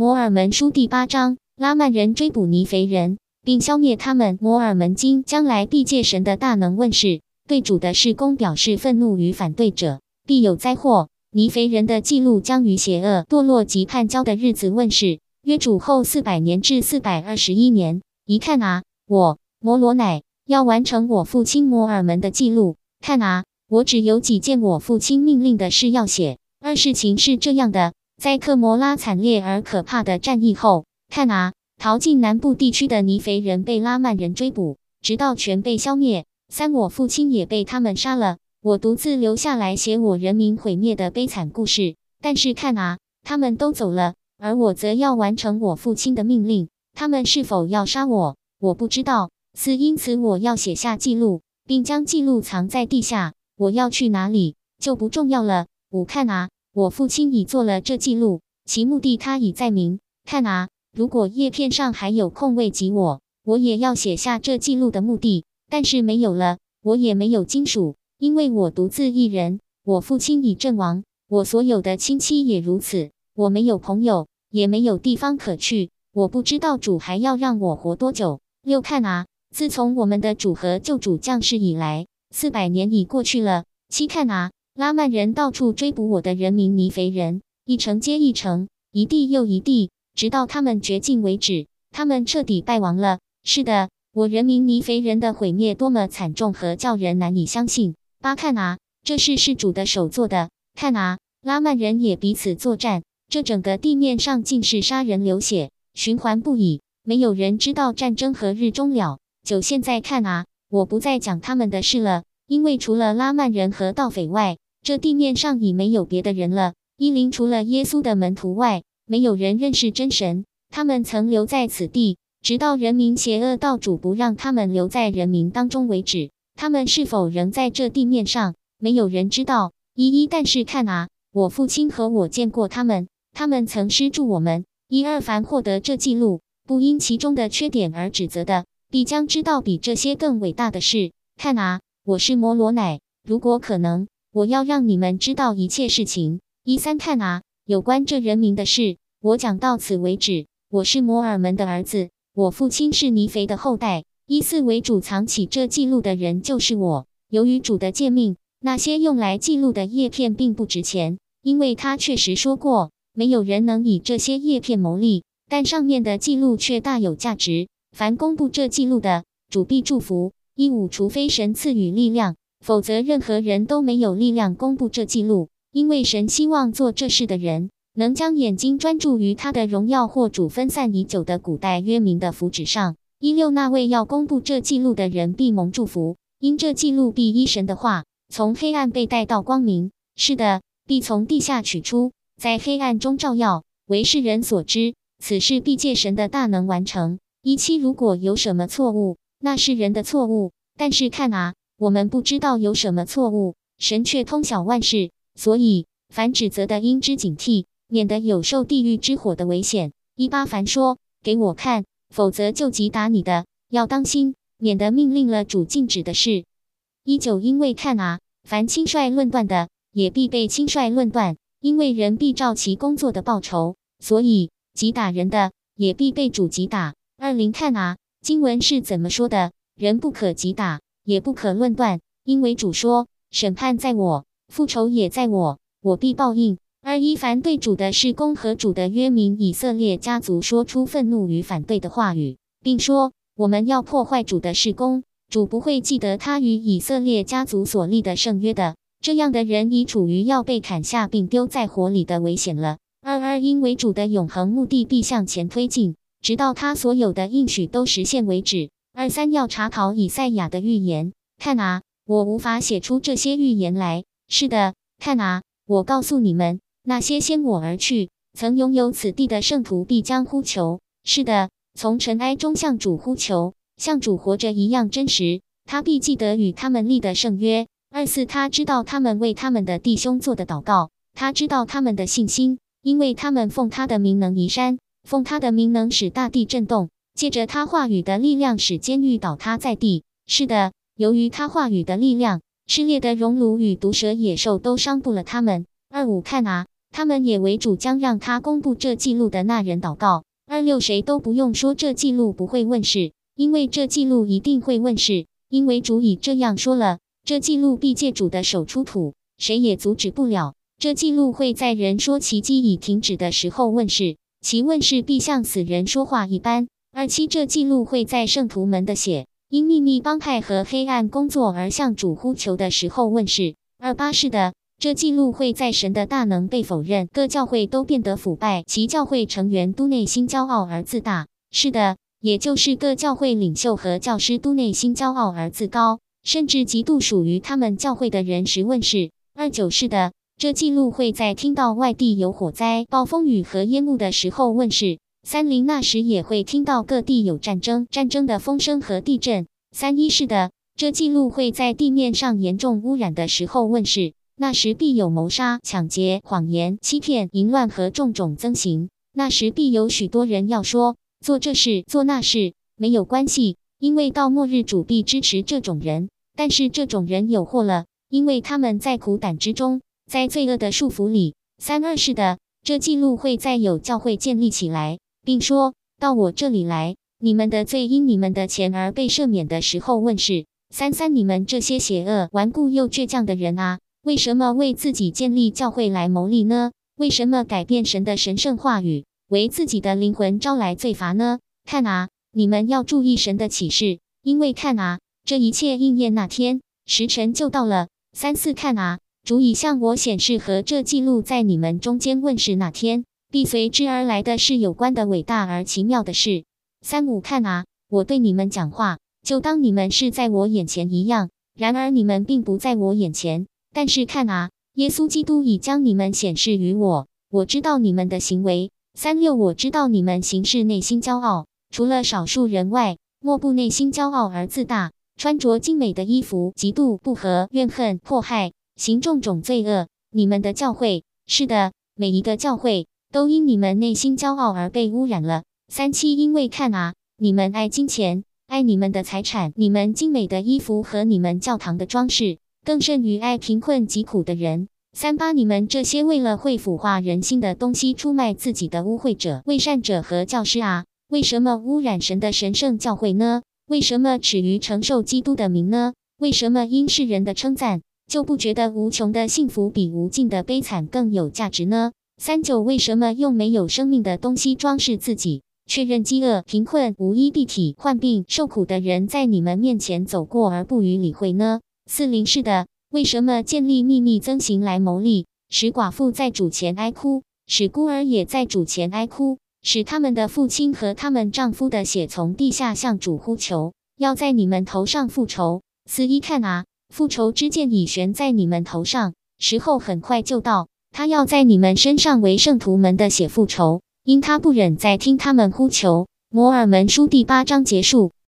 摩尔门书第八章：拉曼人追捕尼肥人，并消灭他们。摩尔门经将来必借神的大能问世，对主的事工表示愤怒与反对者，必有灾祸。尼肥人的记录将于邪恶、堕落及叛交的日子问世，约主后四百年至四百二十一年。一看啊，我摩罗乃要完成我父亲摩尔门的记录。看啊，我只有几件我父亲命令的事要写。二事情是这样的，在克摩拉惨烈而可怕的战役后，看啊，逃进南部地区的尼肥人被拉曼人追捕，直到全被消灭。三，我父亲也被他们杀了。我独自留下来写我人民毁灭的悲惨故事，但是看啊，他们都走了，而我则要完成我父亲的命令。他们是否要杀我，我不知道。四，因此我要写下记录，并将记录藏在地下。我要去哪里就不重要了。五，看啊，我父亲已做了这记录，其目的他已在明。看啊，如果叶片上还有空位及我，我也要写下这记录的目的，但是没有了，我也没有金属。因为我独自一人，我父亲已阵亡，我所有的亲戚也如此，我没有朋友，也没有地方可去。我不知道主还要让我活多久。六看啊，自从我们的主和救主降世以来，四百年已过去了。七看啊，拉曼人到处追捕我的人民尼肥人，一城接一城，一地又一地，直到他们绝境为止。他们彻底败亡了。是的，我人民尼肥人的毁灭多么惨重和叫人难以相信。八看啊，这是事主的手做的。看啊，拉曼人也彼此作战，这整个地面上尽是杀人流血，循环不已。没有人知道战争何日终了。九现在看啊，我不再讲他们的事了，因为除了拉曼人和盗匪外，这地面上已没有别的人了。伊林除了耶稣的门徒外，没有人认识真神。他们曾留在此地，直到人民邪恶到主不让他们留在人民当中为止。他们是否仍在这地面上？没有人知道。一一，但是看啊，我父亲和我见过他们，他们曾施助我们。一二，凡获得这记录，不因其中的缺点而指责的，必将知道比这些更伟大的事。看啊，我是摩罗乃。如果可能，我要让你们知道一切事情。一三，看啊，有关这人民的事，我讲到此为止。我是摩尔门的儿子，我父亲是尼肥的后代。一四为主藏起这记录的人就是我。由于主的诫命，那些用来记录的叶片并不值钱，因为他确实说过，没有人能以这些叶片牟利。但上面的记录却大有价值。凡公布这记录的，主必祝福。一五，除非神赐予力量，否则任何人都没有力量公布这记录，因为神希望做这事的人能将眼睛专注于他的荣耀或主分散已久的古代约民的福祉上。一六，那位要公布这记录的人必蒙祝福，因这记录必依神的话，从黑暗被带到光明。是的，必从地下取出，在黑暗中照耀，为世人所知。此事必借神的大能完成。一七，如果有什么错误，那是人的错误。但是看啊，我们不知道有什么错误，神却通晓万事，所以凡指责的应知警惕，免得有受地狱之火的危险。一八，凡说给我看。否则就击打你的，要当心，免得命令了主禁止的事。一九，因为看啊，凡轻率论断的，也必被轻率论断；因为人必照其工作的报酬，所以击打人的，也必被主击打。二零，看啊，经文是怎么说的？人不可击打，也不可论断，因为主说：审判在我，复仇也在我，我必报应。二一凡对主的事工和主的约民以色列家族说出愤怒与反对的话语，并说我们要破坏主的事工，主不会记得他与以色列家族所立的圣约的。这样的人已处于要被砍下并丢在火里的危险了。二二因为主的永恒目的必向前推进，直到他所有的应许都实现为止。二三要查考以赛亚的预言，看啊，我无法写出这些预言来。是的，看啊，我告诉你们。那些先我而去，曾拥有此地的圣徒必将呼求。是的，从尘埃中向主呼求，像主活着一样真实。他必记得与他们立的圣约。二四，他知道他们为他们的弟兄做的祷告，他知道他们的信心，因为他们奉他的名能移山，奉他的名能使大地震动，借着他话语的力量使监狱倒塌在地。是的，由于他话语的力量，炽烈的熔炉与毒蛇野兽都伤不了他们。二五，看啊！他们也为主将让他公布这记录的那人祷告。二六谁都不用说，这记录不会问世，因为这记录一定会问世，因为主已这样说了，这记录必借主的手出土，谁也阻止不了。这记录会在人说奇迹已停止的时候问世，其问世必像死人说话一般。二七这记录会在圣徒们的血因秘密帮派和黑暗工作而向主呼求的时候问世。二八是的，这记录会在神的大能被否认，各教会都变得腐败，其教会成员都内心骄傲而自大。是的，也就是各教会领袖和教师都内心骄傲而自高，甚至极度属于他们教会的人时问世。二九是的。这记录会在听到外地有火灾、暴风雨和烟雾的时候问世。三零那时也会听到各地有战争、战争的风声和地震。三一是的，这记录会在地面上严重污染的时候问世。那时必有谋杀、抢劫、谎言、欺骗、淫乱和种种增行。那时必有许多人要说做这事、做那事，没有关系，因为到末日主必支持这种人。但是这种人有祸了，因为他们在苦胆之中。在罪恶的束缚里，三二是的，这记录会在有教会建立起来，并说到我这里来，你们的罪因你们的钱而被赦免的时候问世。三三，你们这些邪恶、顽固又倔强的人啊，为什么为自己建立教会来谋利呢？为什么改变神的神圣话语，为自己的灵魂招来罪罚呢？看啊，你们要注意神的启示，因为看啊，这一切应验那天，时辰就到了。三四，看啊。足以向我显示和这记录在你们中间问世那天必随之而来的是有关的伟大而奇妙的事。三五看啊，我对你们讲话，就当你们是在我眼前一样。然而你们并不在我眼前。但是看啊，耶稣基督已将你们显示于我。我知道你们的行为。三六我知道你们行事内心骄傲，除了少数人外，莫不内心骄傲而自大，穿着精美的衣服，嫉妒不和，怨恨迫害。行种种罪恶，你们的教会是的，每一个教会都因你们内心骄傲而被污染了。三七，因为看啊，你们爱金钱，爱你们的财产，你们精美的衣服和你们教堂的装饰，更甚于爱贫困疾苦的人。三八，你们这些为了会腐化人心的东西出卖自己的污秽者、伪善者和教师啊，为什么污染神的神圣教会呢？为什么耻于承受基督的名呢？为什么因世人的称赞？就不觉得无穷的幸福比无尽的悲惨更有价值呢？三九为什么用没有生命的东西装饰自己，确认饥饿、贫困、无衣蔽体、患病、受苦的人在你们面前走过而不予理会呢？四零是的，为什么建立秘密增行来谋利，使寡妇在主前哀哭，使孤儿也在主前哀哭，使他们的父亲和他们丈夫的血从地下向主呼求，要在你们头上复仇？四一看啊！复仇之剑已悬在你们头上，时候很快就到。他要在你们身上为圣徒们的血复仇，因他不忍再听他们呼求。摩尔门书第八章结束。